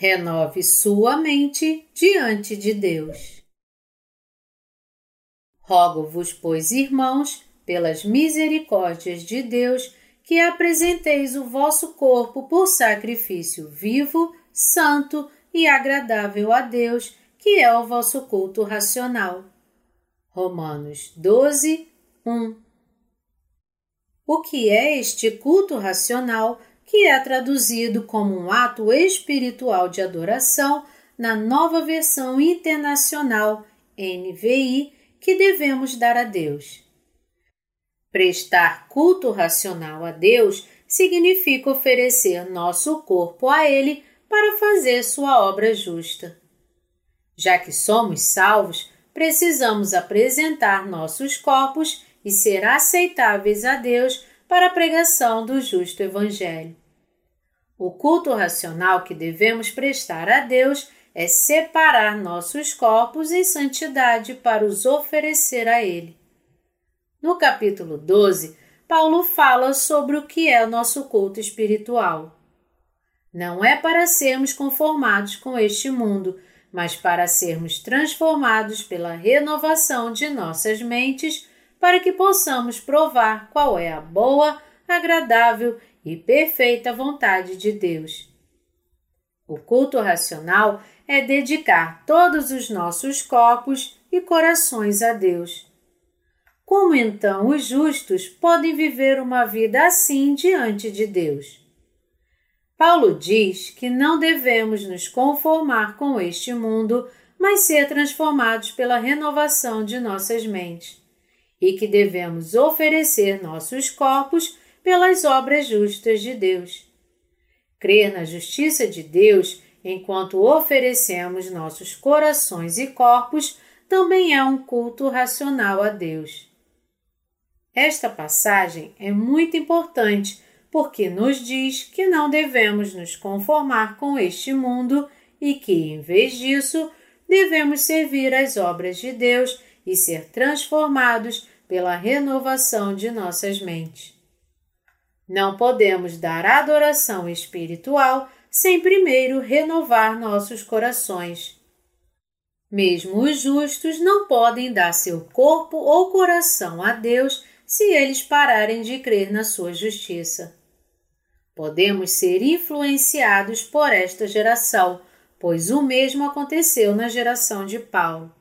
Renove sua mente diante de Deus. Rogo-vos, pois, irmãos, pelas misericórdias de Deus, que apresenteis o vosso corpo por sacrifício vivo, santo e agradável a Deus, que é o vosso culto racional. Romanos 12, 1 O que é este culto racional? Que é traduzido como um ato espiritual de adoração na nova versão internacional NVI que devemos dar a Deus. Prestar culto racional a Deus significa oferecer nosso corpo a Ele para fazer sua obra justa. Já que somos salvos, precisamos apresentar nossos corpos e ser aceitáveis a Deus para a pregação do justo Evangelho. O culto racional que devemos prestar a Deus é separar nossos corpos em santidade para os oferecer a Ele. No capítulo 12, Paulo fala sobre o que é o nosso culto espiritual. Não é para sermos conformados com este mundo, mas para sermos transformados pela renovação de nossas mentes, para que possamos provar qual é a boa, agradável e perfeita vontade de Deus. O culto racional é dedicar todos os nossos corpos e corações a Deus. Como então os justos podem viver uma vida assim diante de Deus? Paulo diz que não devemos nos conformar com este mundo, mas ser transformados pela renovação de nossas mentes, e que devemos oferecer nossos corpos pelas obras justas de Deus. Crer na justiça de Deus enquanto oferecemos nossos corações e corpos também é um culto racional a Deus. Esta passagem é muito importante porque nos diz que não devemos nos conformar com este mundo e que, em vez disso, devemos servir as obras de Deus e ser transformados pela renovação de nossas mentes. Não podemos dar adoração espiritual sem primeiro renovar nossos corações. Mesmo os justos não podem dar seu corpo ou coração a Deus se eles pararem de crer na sua justiça. Podemos ser influenciados por esta geração, pois o mesmo aconteceu na geração de Paulo.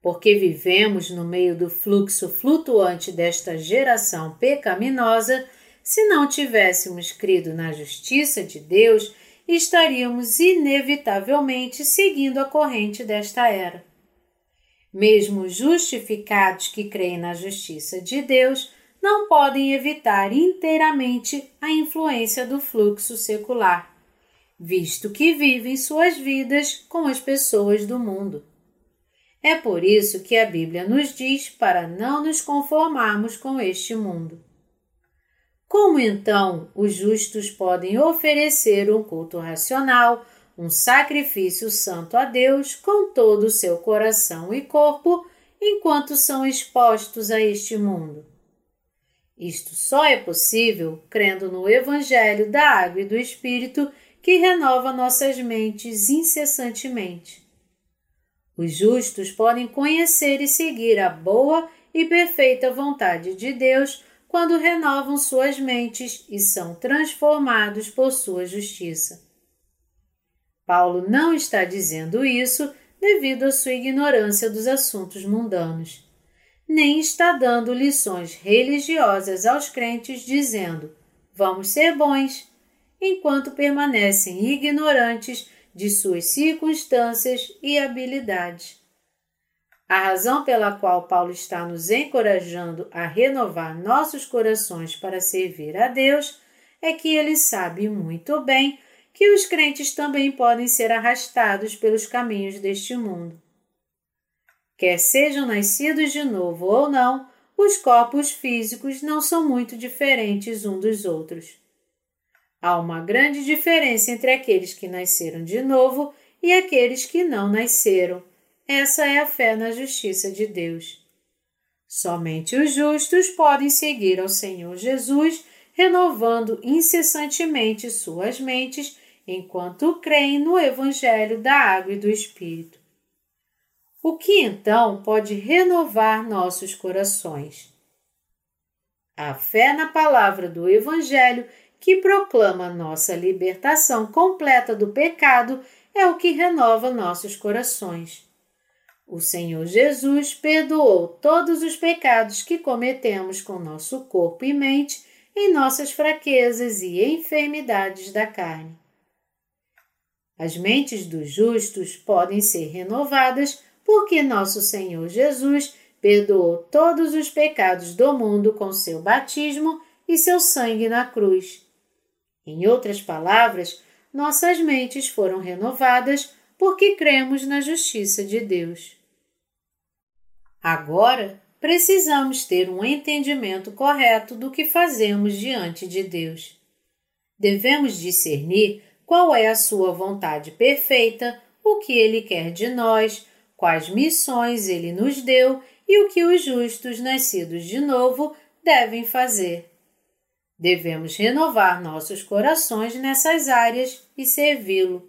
Porque vivemos no meio do fluxo flutuante desta geração pecaminosa, se não tivéssemos crido na justiça de Deus, estaríamos inevitavelmente seguindo a corrente desta era. Mesmo justificados que creem na justiça de Deus, não podem evitar inteiramente a influência do fluxo secular, visto que vivem suas vidas com as pessoas do mundo. É por isso que a Bíblia nos diz para não nos conformarmos com este mundo. Como então os justos podem oferecer um culto racional, um sacrifício santo a Deus com todo o seu coração e corpo, enquanto são expostos a este mundo? Isto só é possível crendo no Evangelho da Água e do Espírito que renova nossas mentes incessantemente. Os justos podem conhecer e seguir a boa e perfeita vontade de Deus quando renovam suas mentes e são transformados por sua justiça. Paulo não está dizendo isso devido à sua ignorância dos assuntos mundanos, nem está dando lições religiosas aos crentes dizendo: vamos ser bons, enquanto permanecem ignorantes de suas circunstâncias e habilidades. A razão pela qual Paulo está nos encorajando a renovar nossos corações para servir a Deus é que ele sabe muito bem que os crentes também podem ser arrastados pelos caminhos deste mundo. Quer sejam nascidos de novo ou não, os corpos físicos não são muito diferentes uns dos outros. Há uma grande diferença entre aqueles que nasceram de novo e aqueles que não nasceram essa é a fé na justiça de Deus. Somente os justos podem seguir ao Senhor Jesus, renovando incessantemente suas mentes enquanto creem no Evangelho da Água e do Espírito. O que então pode renovar nossos corações? A fé na palavra do Evangelho, que proclama nossa libertação completa do pecado, é o que renova nossos corações. O Senhor Jesus perdoou todos os pecados que cometemos com nosso corpo e mente em nossas fraquezas e enfermidades da carne. As mentes dos justos podem ser renovadas porque nosso Senhor Jesus perdoou todos os pecados do mundo com seu batismo e seu sangue na cruz. Em outras palavras, nossas mentes foram renovadas porque cremos na justiça de Deus. Agora, precisamos ter um entendimento correto do que fazemos diante de Deus. Devemos discernir qual é a sua vontade perfeita, o que ele quer de nós, quais missões ele nos deu e o que os justos nascidos de novo devem fazer. Devemos renovar nossos corações nessas áreas e servi-lo.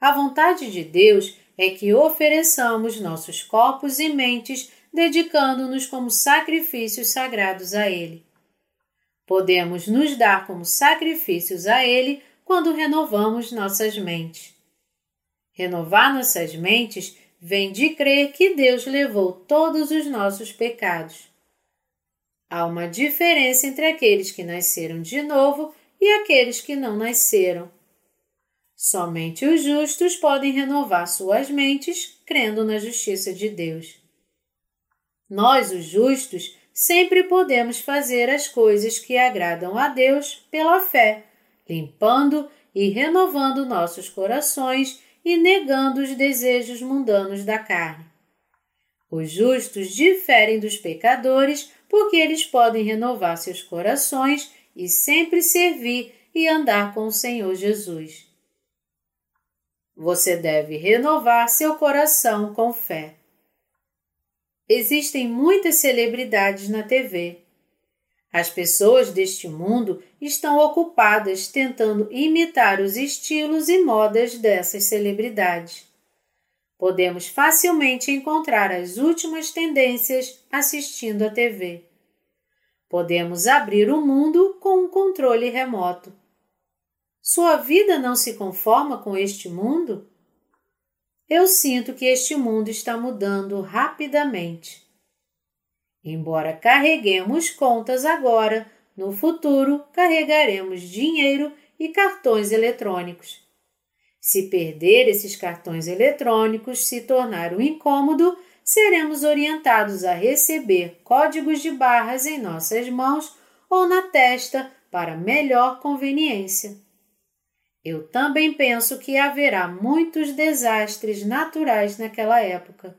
A vontade de Deus é que ofereçamos nossos corpos e mentes dedicando-nos como sacrifícios sagrados a Ele. Podemos nos dar como sacrifícios a Ele quando renovamos nossas mentes. Renovar nossas mentes vem de crer que Deus levou todos os nossos pecados. Há uma diferença entre aqueles que nasceram de novo e aqueles que não nasceram. Somente os justos podem renovar suas mentes crendo na justiça de Deus. Nós, os justos, sempre podemos fazer as coisas que agradam a Deus pela fé, limpando e renovando nossos corações e negando os desejos mundanos da carne. Os justos diferem dos pecadores porque eles podem renovar seus corações e sempre servir e andar com o Senhor Jesus. Você deve renovar seu coração com fé. Existem muitas celebridades na TV. As pessoas deste mundo estão ocupadas tentando imitar os estilos e modas dessas celebridades. Podemos facilmente encontrar as últimas tendências assistindo à TV. Podemos abrir o mundo com um controle remoto. Sua vida não se conforma com este mundo? Eu sinto que este mundo está mudando rapidamente. Embora carreguemos contas agora, no futuro carregaremos dinheiro e cartões eletrônicos. Se perder esses cartões eletrônicos se tornar um incômodo, seremos orientados a receber códigos de barras em nossas mãos ou na testa para melhor conveniência. Eu também penso que haverá muitos desastres naturais naquela época.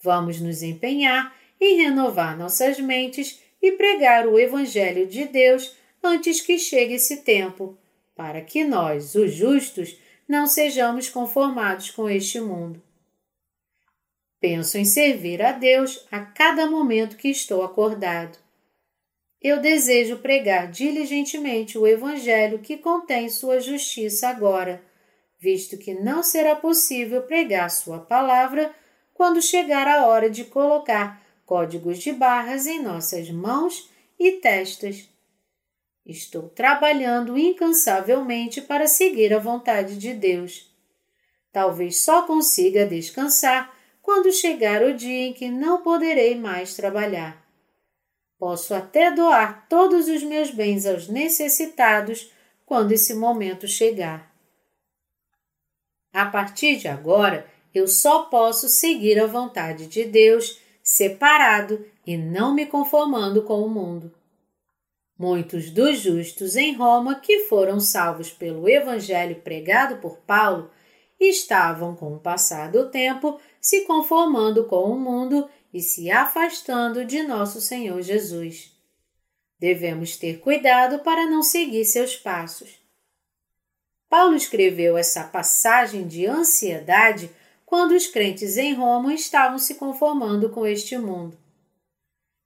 Vamos nos empenhar em renovar nossas mentes e pregar o Evangelho de Deus antes que chegue esse tempo, para que nós, os justos, não sejamos conformados com este mundo. Penso em servir a Deus a cada momento que estou acordado eu desejo pregar diligentemente o Evangelho que contém sua justiça agora, visto que não será possível pregar sua palavra quando chegar a hora de colocar códigos de barras em nossas mãos e testas. Estou trabalhando incansavelmente para seguir a vontade de Deus. Talvez só consiga descansar quando chegar o dia em que não poderei mais trabalhar. Posso até doar todos os meus bens aos necessitados quando esse momento chegar. A partir de agora, eu só posso seguir a vontade de Deus, separado e não me conformando com o mundo. Muitos dos justos em Roma que foram salvos pelo evangelho pregado por Paulo estavam, com o passar do tempo, se conformando com o mundo e se afastando de nosso Senhor Jesus. Devemos ter cuidado para não seguir seus passos. Paulo escreveu essa passagem de ansiedade quando os crentes em Roma estavam se conformando com este mundo.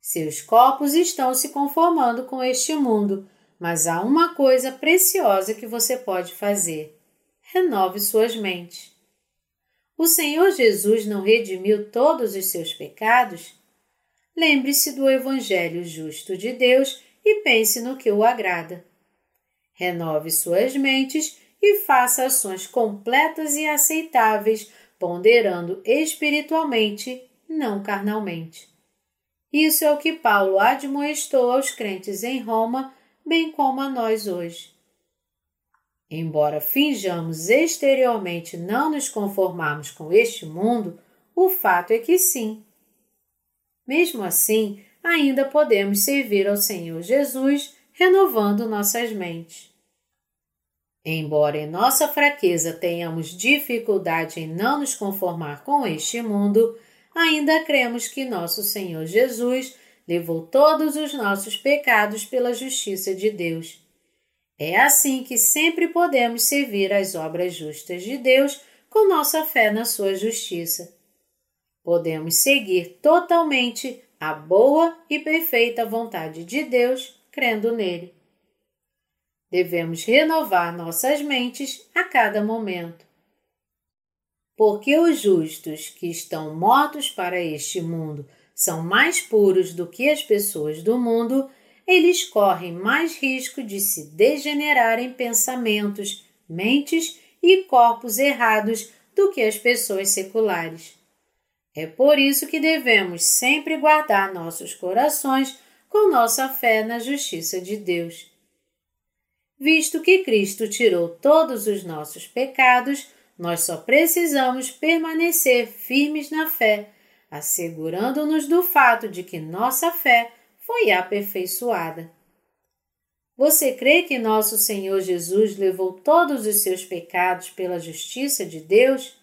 Seus corpos estão se conformando com este mundo, mas há uma coisa preciosa que você pode fazer: renove suas mentes. O Senhor Jesus não redimiu todos os seus pecados? Lembre-se do Evangelho justo de Deus e pense no que o agrada. Renove suas mentes e faça ações completas e aceitáveis, ponderando espiritualmente, não carnalmente. Isso é o que Paulo admoestou aos crentes em Roma, bem como a nós hoje. Embora finjamos exteriormente não nos conformarmos com este mundo, o fato é que sim. Mesmo assim, ainda podemos servir ao Senhor Jesus renovando nossas mentes. Embora em nossa fraqueza tenhamos dificuldade em não nos conformar com este mundo, ainda cremos que nosso Senhor Jesus levou todos os nossos pecados pela justiça de Deus. É assim que sempre podemos servir as obras justas de Deus com nossa fé na sua justiça. Podemos seguir totalmente a boa e perfeita vontade de Deus, crendo nele. Devemos renovar nossas mentes a cada momento. Porque os justos que estão mortos para este mundo são mais puros do que as pessoas do mundo, eles correm mais risco de se degenerar em pensamentos, mentes e corpos errados do que as pessoas seculares. É por isso que devemos sempre guardar nossos corações com nossa fé na justiça de Deus. Visto que Cristo tirou todos os nossos pecados, nós só precisamos permanecer firmes na fé, assegurando-nos do fato de que nossa fé foi aperfeiçoada. Você crê que nosso Senhor Jesus levou todos os seus pecados pela justiça de Deus?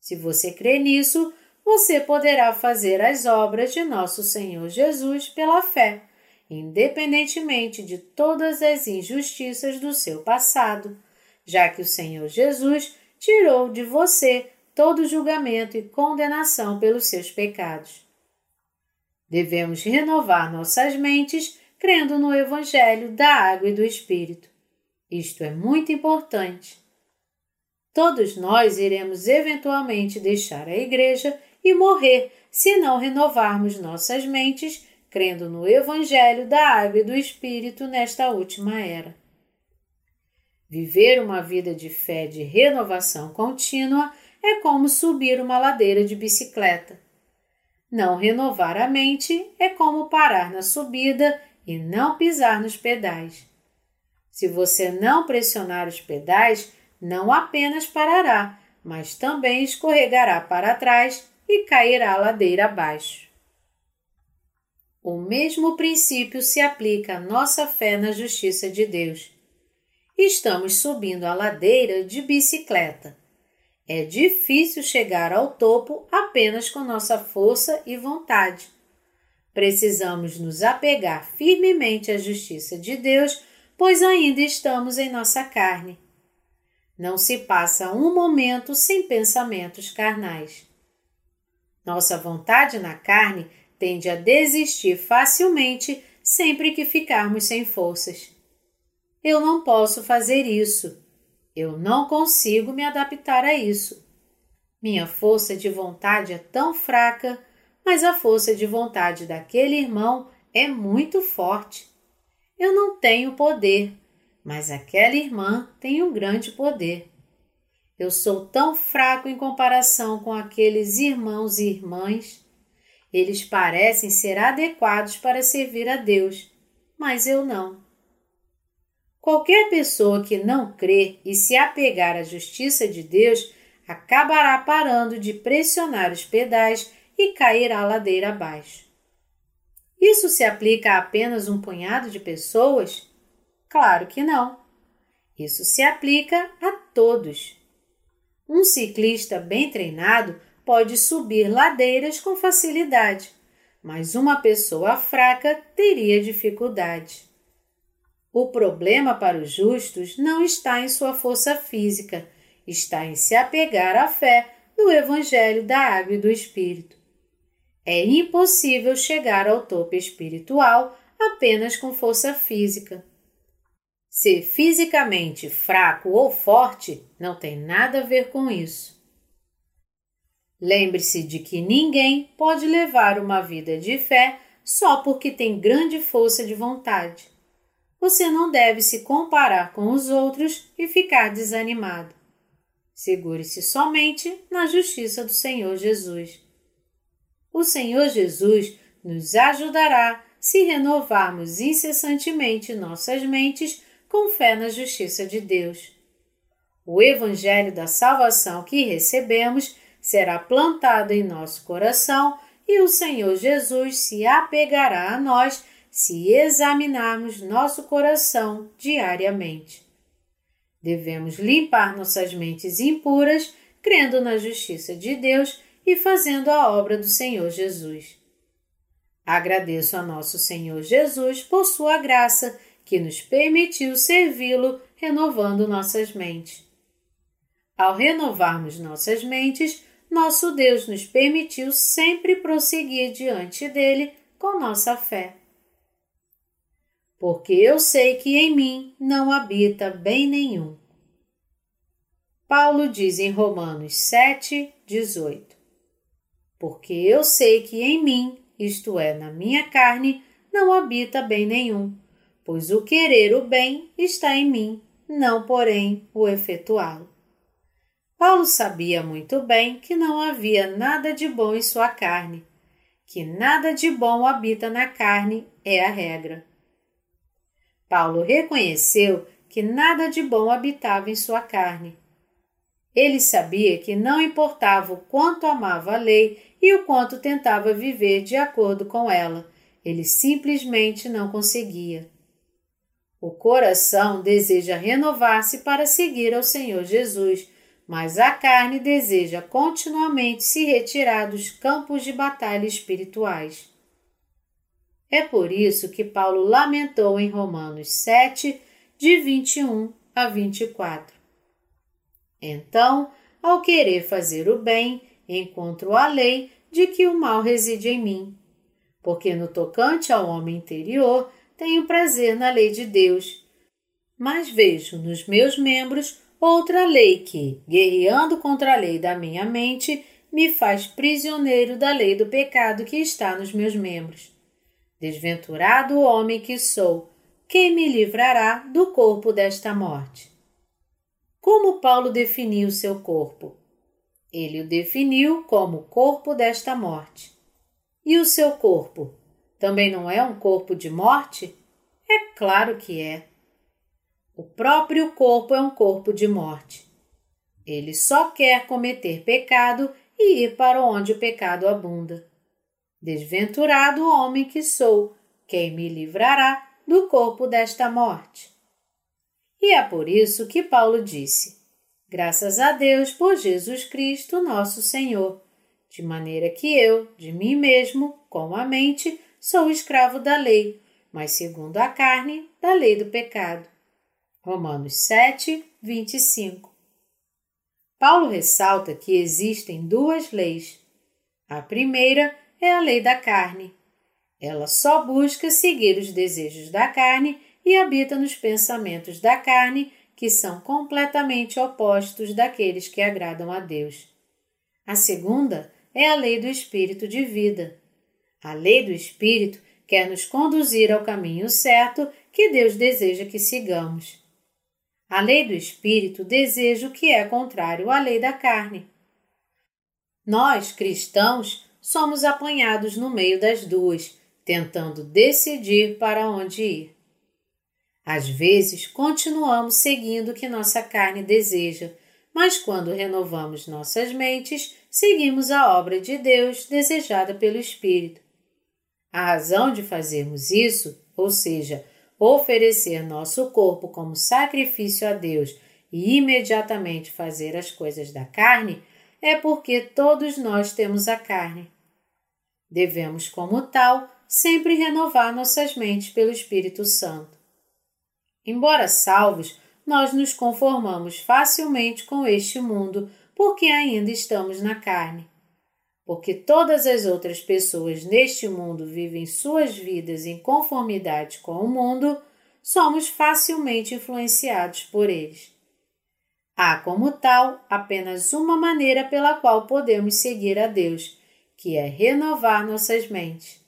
Se você crê nisso, você poderá fazer as obras de nosso Senhor Jesus pela fé independentemente de todas as injustiças do seu passado, já que o Senhor Jesus tirou de você todo julgamento e condenação pelos seus pecados. Devemos renovar nossas mentes crendo no Evangelho da Água e do Espírito. Isto é muito importante. Todos nós iremos eventualmente deixar a Igreja e morrer se não renovarmos nossas mentes crendo no Evangelho da Água e do Espírito nesta última era. Viver uma vida de fé de renovação contínua é como subir uma ladeira de bicicleta. Não renovar a mente é como parar na subida e não pisar nos pedais. Se você não pressionar os pedais, não apenas parará, mas também escorregará para trás e cairá a ladeira abaixo. O mesmo princípio se aplica à nossa fé na justiça de Deus. Estamos subindo a ladeira de bicicleta. É difícil chegar ao topo apenas com nossa força e vontade. Precisamos nos apegar firmemente à justiça de Deus, pois ainda estamos em nossa carne. Não se passa um momento sem pensamentos carnais. Nossa vontade na carne tende a desistir facilmente sempre que ficarmos sem forças. Eu não posso fazer isso. Eu não consigo me adaptar a isso. Minha força de vontade é tão fraca, mas a força de vontade daquele irmão é muito forte. Eu não tenho poder, mas aquela irmã tem um grande poder. Eu sou tão fraco em comparação com aqueles irmãos e irmãs. Eles parecem ser adequados para servir a Deus, mas eu não. Qualquer pessoa que não crê e se apegar à justiça de Deus acabará parando de pressionar os pedais e cair a ladeira abaixo. Isso se aplica a apenas um punhado de pessoas? Claro que não. Isso se aplica a todos. Um ciclista bem treinado pode subir ladeiras com facilidade, mas uma pessoa fraca teria dificuldade. O problema para os justos não está em sua força física, está em se apegar à fé no Evangelho da Água e do Espírito. É impossível chegar ao topo espiritual apenas com força física. Ser fisicamente fraco ou forte não tem nada a ver com isso. Lembre-se de que ninguém pode levar uma vida de fé só porque tem grande força de vontade. Você não deve se comparar com os outros e ficar desanimado. Segure-se somente na justiça do Senhor Jesus. O Senhor Jesus nos ajudará se renovarmos incessantemente nossas mentes com fé na justiça de Deus. O Evangelho da salvação que recebemos será plantado em nosso coração e o Senhor Jesus se apegará a nós se examinarmos nosso coração diariamente. Devemos limpar nossas mentes impuras, crendo na justiça de Deus e fazendo a obra do Senhor Jesus. Agradeço a nosso Senhor Jesus por sua graça, que nos permitiu servi-lo, renovando nossas mentes. Ao renovarmos nossas mentes, nosso Deus nos permitiu sempre prosseguir diante dele com nossa fé. Porque eu sei que em mim não habita bem nenhum. Paulo diz em Romanos 7, 18: Porque eu sei que em mim, isto é, na minha carne, não habita bem nenhum, pois o querer o bem está em mim, não, porém, o efetuá-lo. Paulo sabia muito bem que não havia nada de bom em sua carne, que nada de bom habita na carne é a regra. Paulo reconheceu que nada de bom habitava em sua carne. Ele sabia que não importava o quanto amava a lei e o quanto tentava viver de acordo com ela, ele simplesmente não conseguia. O coração deseja renovar-se para seguir ao Senhor Jesus mas a carne deseja continuamente se retirar dos campos de batalha espirituais. É por isso que Paulo lamentou em Romanos 7, de 21 a 24. Então, ao querer fazer o bem, encontro a lei de que o mal reside em mim. Porque no tocante ao homem interior, tenho prazer na lei de Deus, mas vejo nos meus membros outra lei que, guerreando contra a lei da minha mente, me faz prisioneiro da lei do pecado que está nos meus membros. Desventurado homem que sou, quem me livrará do corpo desta morte? Como Paulo definiu seu corpo? Ele o definiu como corpo desta morte. E o seu corpo? Também não é um corpo de morte? É claro que é. O próprio corpo é um corpo de morte. Ele só quer cometer pecado e ir para onde o pecado abunda. Desventurado homem que sou, quem me livrará do corpo desta morte? E é por isso que Paulo disse: Graças a Deus por Jesus Cristo, nosso Senhor, de maneira que eu, de mim mesmo, com a mente, sou escravo da lei, mas segundo a carne, da lei do pecado. Romanos 7, 25. Paulo ressalta que existem duas leis. A primeira é a lei da carne. Ela só busca seguir os desejos da carne e habita nos pensamentos da carne, que são completamente opostos daqueles que agradam a Deus. A segunda é a lei do espírito de vida. A lei do espírito quer nos conduzir ao caminho certo que Deus deseja que sigamos. A lei do espírito deseja o que é contrário à lei da carne. Nós, cristãos, somos apanhados no meio das duas, tentando decidir para onde ir. Às vezes, continuamos seguindo o que nossa carne deseja, mas quando renovamos nossas mentes, seguimos a obra de Deus desejada pelo Espírito. A razão de fazermos isso, ou seja, oferecer nosso corpo como sacrifício a Deus e imediatamente fazer as coisas da carne, é porque todos nós temos a carne. Devemos, como tal, sempre renovar nossas mentes pelo Espírito Santo. Embora salvos, nós nos conformamos facilmente com este mundo porque ainda estamos na carne. Porque todas as outras pessoas neste mundo vivem suas vidas em conformidade com o mundo, somos facilmente influenciados por eles. Há, como tal, apenas uma maneira pela qual podemos seguir a Deus, que é renovar nossas mentes.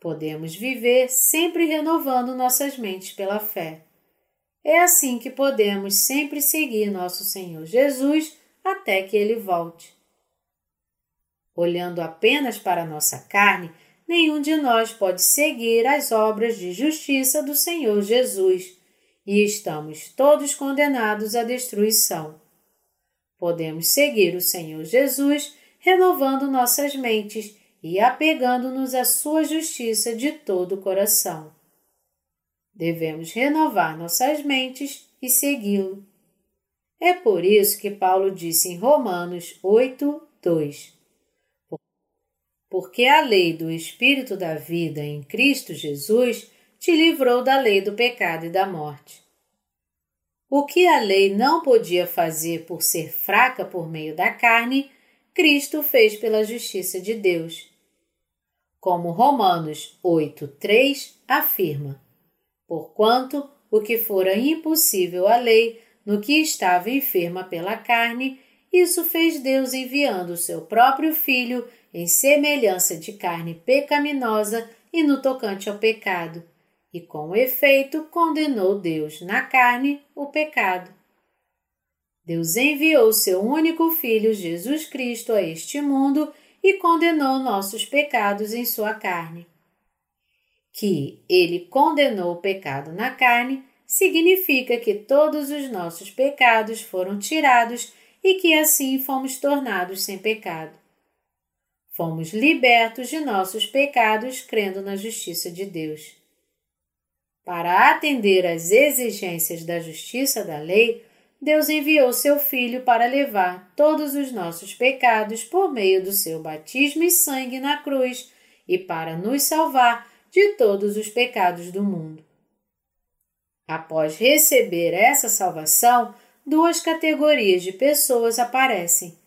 Podemos viver sempre renovando nossas mentes pela fé. É assim que podemos sempre seguir nosso Senhor Jesus até que ele volte. Olhando apenas para nossa carne, nenhum de nós pode seguir as obras de justiça do Senhor Jesus e estamos todos condenados à destruição. Podemos seguir o Senhor Jesus renovando nossas mentes e apegando-nos à sua justiça de todo o coração. Devemos renovar nossas mentes e segui-lo. É por isso que Paulo disse em Romanos 8, 2: Porque a lei do Espírito da vida em Cristo Jesus te livrou da lei do pecado e da morte. O que a lei não podia fazer por ser fraca por meio da carne, Cristo fez pela justiça de Deus. Como Romanos 8:3 afirma: Porquanto o que fora impossível à lei, no que estava enferma pela carne, isso fez Deus enviando o seu próprio filho em semelhança de carne pecaminosa e no tocante ao pecado, e com efeito condenou Deus na carne o pecado. Deus enviou seu único Filho Jesus Cristo a este mundo e condenou nossos pecados em sua carne. Que ele condenou o pecado na carne significa que todos os nossos pecados foram tirados e que assim fomos tornados sem pecado. Fomos libertos de nossos pecados crendo na justiça de Deus. Para atender às exigências da justiça da lei, Deus enviou seu Filho para levar todos os nossos pecados por meio do seu batismo e sangue na cruz e para nos salvar de todos os pecados do mundo. Após receber essa salvação, duas categorias de pessoas aparecem: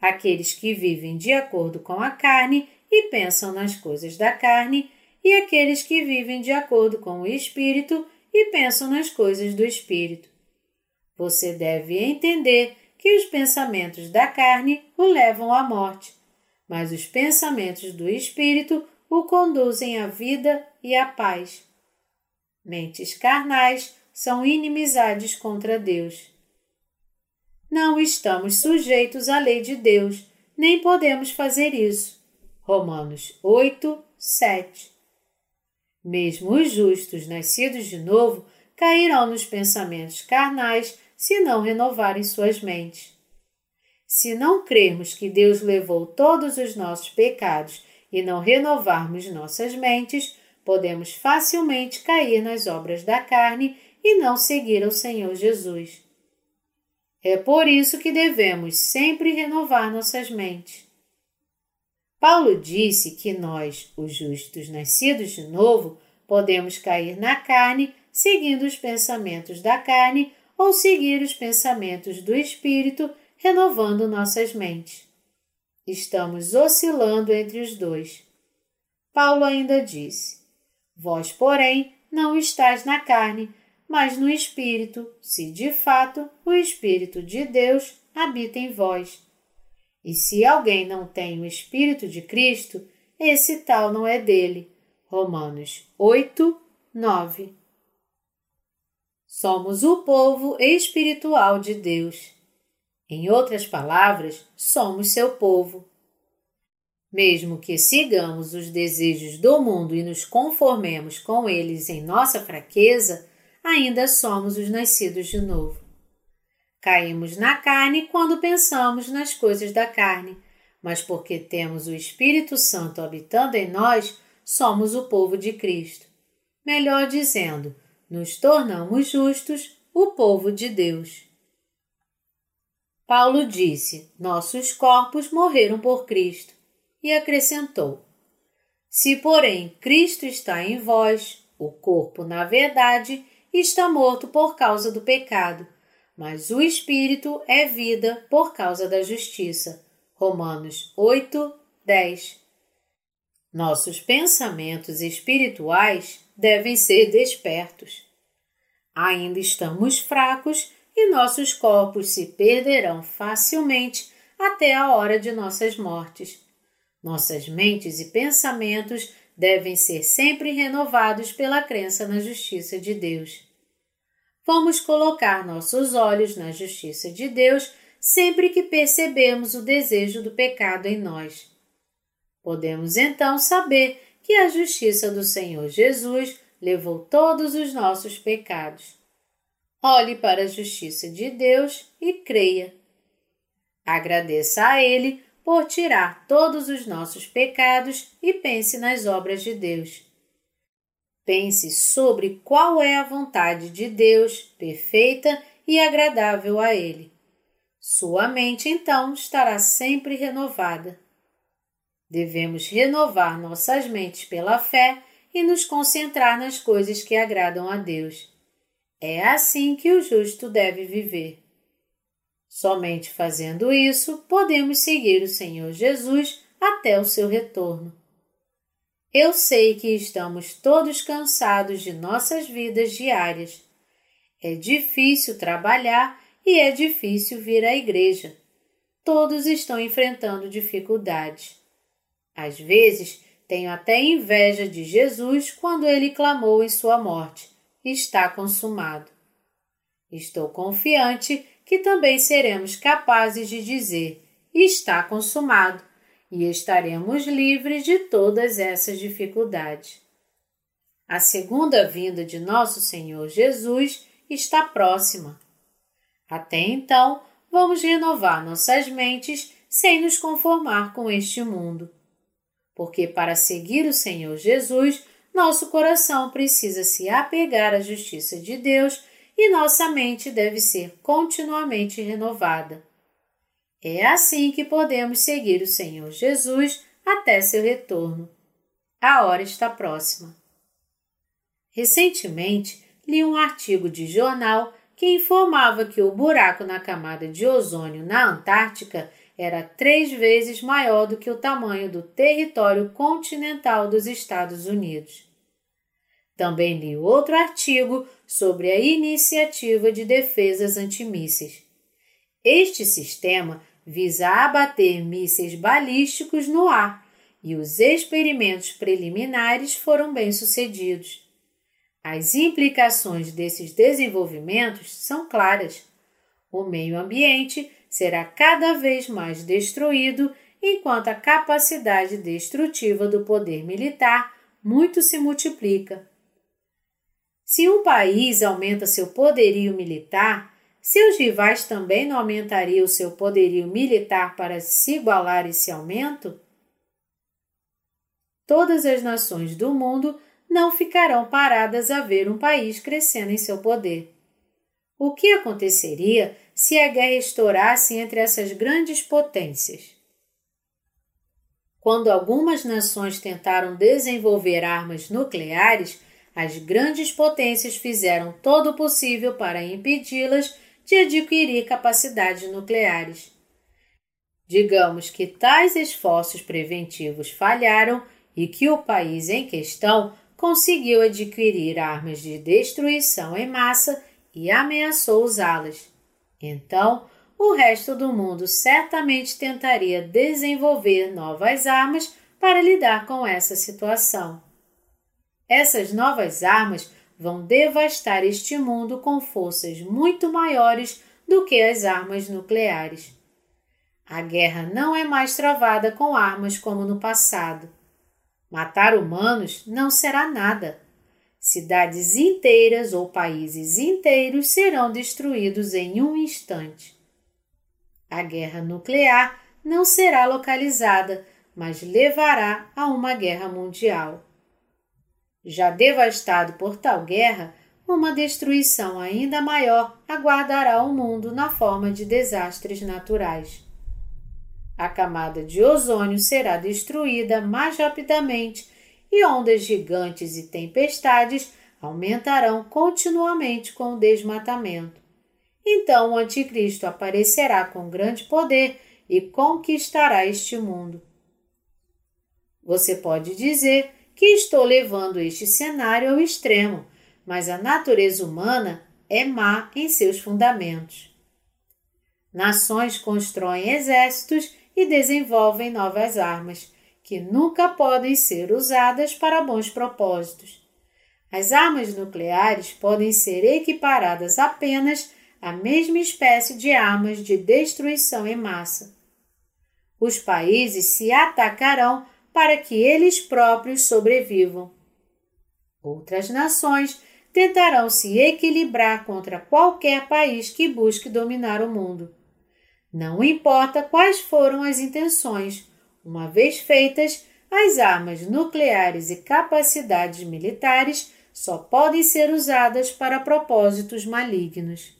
aqueles que vivem de acordo com a carne e pensam nas coisas da carne, e aqueles que vivem de acordo com o Espírito e pensam nas coisas do Espírito. Você deve entender que os pensamentos da carne o levam à morte, mas os pensamentos do Espírito o conduzem à vida e à paz. Mentes carnais são inimizades contra Deus. Não estamos sujeitos à lei de Deus, nem podemos fazer isso. Romanos 8, 7. Mesmo os justos nascidos de novo cairão nos pensamentos carnais se não renovarem suas mentes. Se não crermos que Deus levou todos os nossos pecados e não renovarmos nossas mentes, podemos facilmente cair nas obras da carne e não seguir ao Senhor Jesus. É por isso que devemos sempre renovar nossas mentes. Paulo disse que nós, os justos nascidos de novo, podemos cair na carne seguindo os pensamentos da carne ou seguir os pensamentos do espírito, renovando nossas mentes. Estamos oscilando entre os dois. Paulo ainda disse: Vós, porém, não estáis na carne, mas no espírito, se de fato o espírito de Deus habita em vós. E se alguém não tem o Espírito de Cristo, esse tal não é dele. Romanos 8, 9. Somos o povo espiritual de Deus. Em outras palavras, somos seu povo. Mesmo que sigamos os desejos do mundo e nos conformemos com eles em nossa fraqueza, ainda somos os nascidos de novo. Caímos na carne quando pensamos nas coisas da carne, mas porque temos o Espírito Santo habitando em nós, somos o povo de Cristo. Melhor dizendo, nos tornamos justos, o povo de Deus. Paulo disse: Nossos corpos morreram por Cristo, e acrescentou: Se, porém, Cristo está em vós, o corpo, na verdade, está morto por causa do pecado, mas o espírito é vida por causa da justiça. Romanos 8, 10. Nossos pensamentos espirituais, devem ser despertos. Ainda estamos fracos e nossos corpos se perderão facilmente até a hora de nossas mortes. Nossas mentes e pensamentos devem ser sempre renovados pela crença na justiça de Deus. Vamos colocar nossos olhos na justiça de Deus sempre que percebemos o desejo do pecado em nós. Podemos então saber que a justiça do Senhor Jesus levou todos os nossos pecados. Olhe para a justiça de Deus e creia. Agradeça a Ele por tirar todos os nossos pecados e pense nas obras de Deus. Pense sobre qual é a vontade de Deus, perfeita e agradável a Ele. Sua mente então estará sempre renovada. Devemos renovar nossas mentes pela fé e nos concentrar nas coisas que agradam a Deus. É assim que o justo deve viver. Somente fazendo isso podemos seguir o Senhor Jesus até o seu retorno. Eu sei que estamos todos cansados de nossas vidas diárias. É difícil trabalhar e é difícil vir à igreja. Todos estão enfrentando dificuldades. Às vezes, tenho até inveja de Jesus quando ele clamou em sua morte: Está consumado. Estou confiante que também seremos capazes de dizer: Está consumado, e estaremos livres de todas essas dificuldades. A segunda vinda de nosso Senhor Jesus está próxima. Até então, vamos renovar nossas mentes sem nos conformar com este mundo. Porque para seguir o Senhor Jesus, nosso coração precisa se apegar à justiça de Deus e nossa mente deve ser continuamente renovada. É assim que podemos seguir o Senhor Jesus até seu retorno. A hora está próxima. Recentemente, li um artigo de jornal que informava que o buraco na camada de ozônio na Antártica era três vezes maior do que o tamanho do território continental dos Estados Unidos. Também li outro artigo sobre a Iniciativa de Defesas Antimísseis. Este sistema visa abater mísseis balísticos no ar e os experimentos preliminares foram bem-sucedidos. As implicações desses desenvolvimentos são claras. O meio ambiente será cada vez mais destruído enquanto a capacidade destrutiva do poder militar muito se multiplica. Se um país aumenta seu poderio militar, seus rivais também não aumentariam o seu poderio militar para se igualar esse aumento? Todas as nações do mundo não ficarão paradas a ver um país crescendo em seu poder. O que aconteceria se a guerra estourasse entre essas grandes potências? Quando algumas nações tentaram desenvolver armas nucleares, as grandes potências fizeram todo o possível para impedi-las de adquirir capacidades nucleares. Digamos que tais esforços preventivos falharam e que o país em questão conseguiu adquirir armas de destruição em massa e ameaçou usá-las. Então, o resto do mundo certamente tentaria desenvolver novas armas para lidar com essa situação. Essas novas armas vão devastar este mundo com forças muito maiores do que as armas nucleares. A guerra não é mais travada com armas como no passado. Matar humanos não será nada. Cidades inteiras ou países inteiros serão destruídos em um instante. A guerra nuclear não será localizada, mas levará a uma guerra mundial. Já devastado por tal guerra, uma destruição ainda maior aguardará o mundo na forma de desastres naturais a camada de ozônio será destruída mais rapidamente e ondas gigantes e tempestades aumentarão continuamente com o desmatamento. Então o Anticristo aparecerá com grande poder e conquistará este mundo. Você pode dizer que estou levando este cenário ao extremo, mas a natureza humana é má em seus fundamentos. Nações constroem exércitos e desenvolvem novas armas, que nunca podem ser usadas para bons propósitos. As armas nucleares podem ser equiparadas apenas à mesma espécie de armas de destruição em massa. Os países se atacarão para que eles próprios sobrevivam. Outras nações tentarão se equilibrar contra qualquer país que busque dominar o mundo. Não importa quais foram as intenções, uma vez feitas, as armas nucleares e capacidades militares só podem ser usadas para propósitos malignos.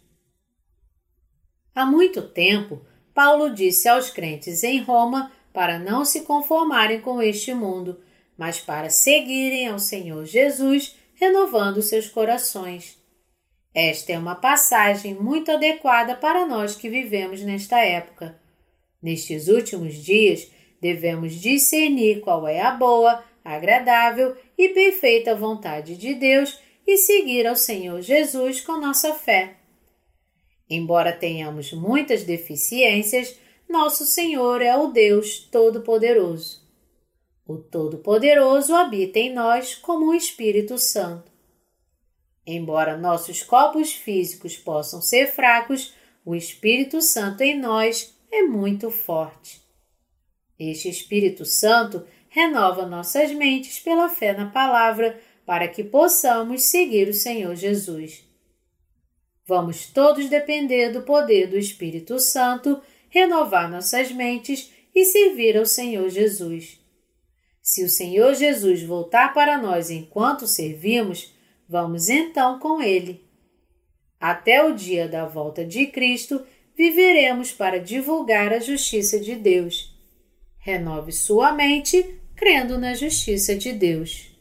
Há muito tempo, Paulo disse aos crentes em Roma para não se conformarem com este mundo, mas para seguirem ao Senhor Jesus, renovando seus corações. Esta é uma passagem muito adequada para nós que vivemos nesta época. Nestes últimos dias, devemos discernir qual é a boa, agradável e perfeita vontade de Deus e seguir ao Senhor Jesus com nossa fé. Embora tenhamos muitas deficiências, nosso Senhor é o Deus Todo-Poderoso. O Todo-Poderoso habita em nós como o Espírito Santo. Embora nossos corpos físicos possam ser fracos, o Espírito Santo em nós é muito forte. Este Espírito Santo renova nossas mentes pela fé na palavra para que possamos seguir o Senhor Jesus. Vamos todos depender do poder do Espírito Santo, renovar nossas mentes e servir ao Senhor Jesus. Se o Senhor Jesus voltar para nós enquanto servimos, vamos então com Ele. Até o dia da volta de Cristo, viveremos para divulgar a justiça de Deus. Renove sua mente crendo na justiça de Deus.